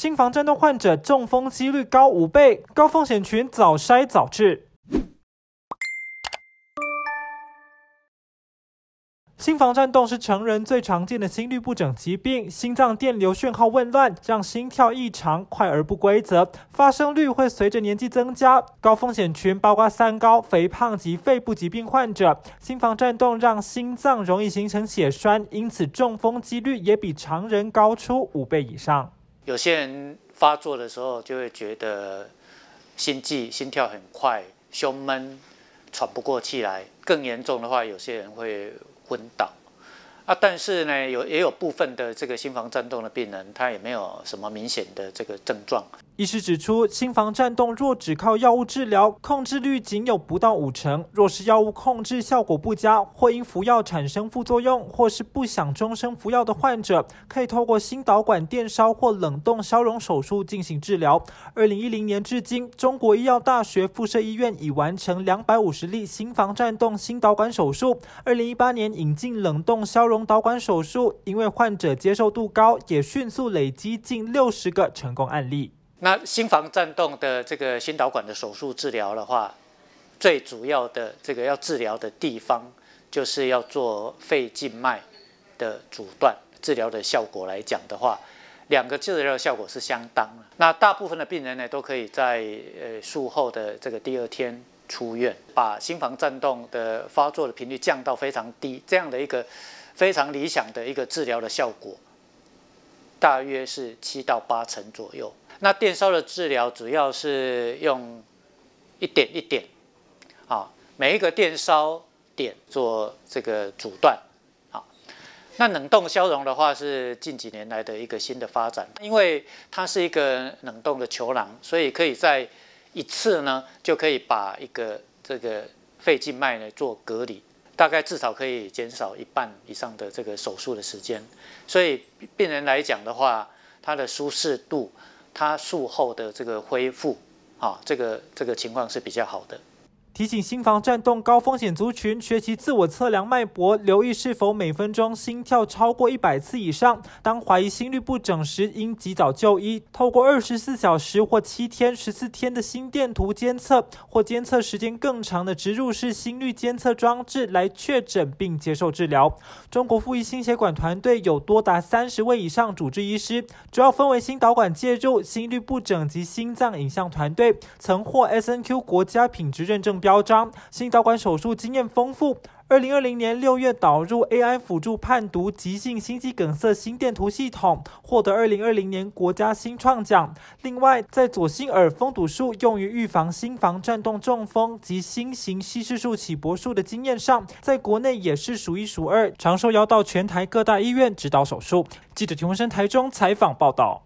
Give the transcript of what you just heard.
心房颤动患者中风几率高五倍，高风险群早筛早治。心房颤动是成人最常见的心律不整疾病，心脏电流讯号紊乱，让心跳异常快而不规则，发生率会随着年纪增加。高风险群包括三高、肥胖及肺部疾病患者。心房颤动让心脏容易形成血栓，因此中风几率也比常人高出五倍以上。有些人发作的时候就会觉得心悸、心跳很快、胸闷、喘不过气来，更严重的话，有些人会。昏倒啊！但是呢，有也有部分的这个心房颤动的病人，他也没有什么明显的这个症状。医师指出，心房颤动若只靠药物治疗，控制率仅有不到五成；若是药物控制效果不佳，或因服药产生副作用，或是不想终生服药的患者，可以透过心导管电烧或冷冻消融手术进行治疗。二零一零年至今，中国医药大学附设医院已完成两百五十例心房颤动心导管手术。二零一八年引进冷冻消融导管手术，因为患者接受度高，也迅速累积近六十个成功案例。那心房颤动的这个心导管的手术治疗的话，最主要的这个要治疗的地方，就是要做肺静脉的阻断。治疗的效果来讲的话，两个治疗效果是相当的。那大部分的病人呢，都可以在呃术后的这个第二天出院，把心房颤动的发作的频率降到非常低，这样的一个非常理想的一个治疗的效果，大约是七到八成左右。那电烧的治疗主要是用一点一点，啊，每一个电烧点做这个阻断，啊，那冷冻消融的话是近几年来的一个新的发展，因为它是一个冷冻的球囊，所以可以在一次呢就可以把一个这个肺静脉呢做隔离，大概至少可以减少一半以上的这个手术的时间，所以病人来讲的话，他的舒适度。他术后的这个恢复，啊，这个这个情况是比较好的。提醒心房颤动高风险族群学习自我测量脉搏，留意是否每分钟心跳超过一百次以上。当怀疑心律不整时，应及早就医。透过二十四小时或七天、十四天的心电图监测，或监测时间更长的植入式心率监测装置来确诊并接受治疗。中国富医心血管团队有多达三十位以上主治医师，主要分为心导管介入、心律不整及心脏影像团队，曾获 S N Q 国家品质认证。标章，心导管手术经验丰富。二零二零年六月导入 AI 辅助判读急性心肌梗塞心电图系统，获得二零二零年国家新创奖。另外，在左心耳封堵术用于预防心房颤动、中风及新型稀释术起搏术的经验上，在国内也是数一数二，常受邀到全台各大医院指导手术。记者田文生台中采访报道。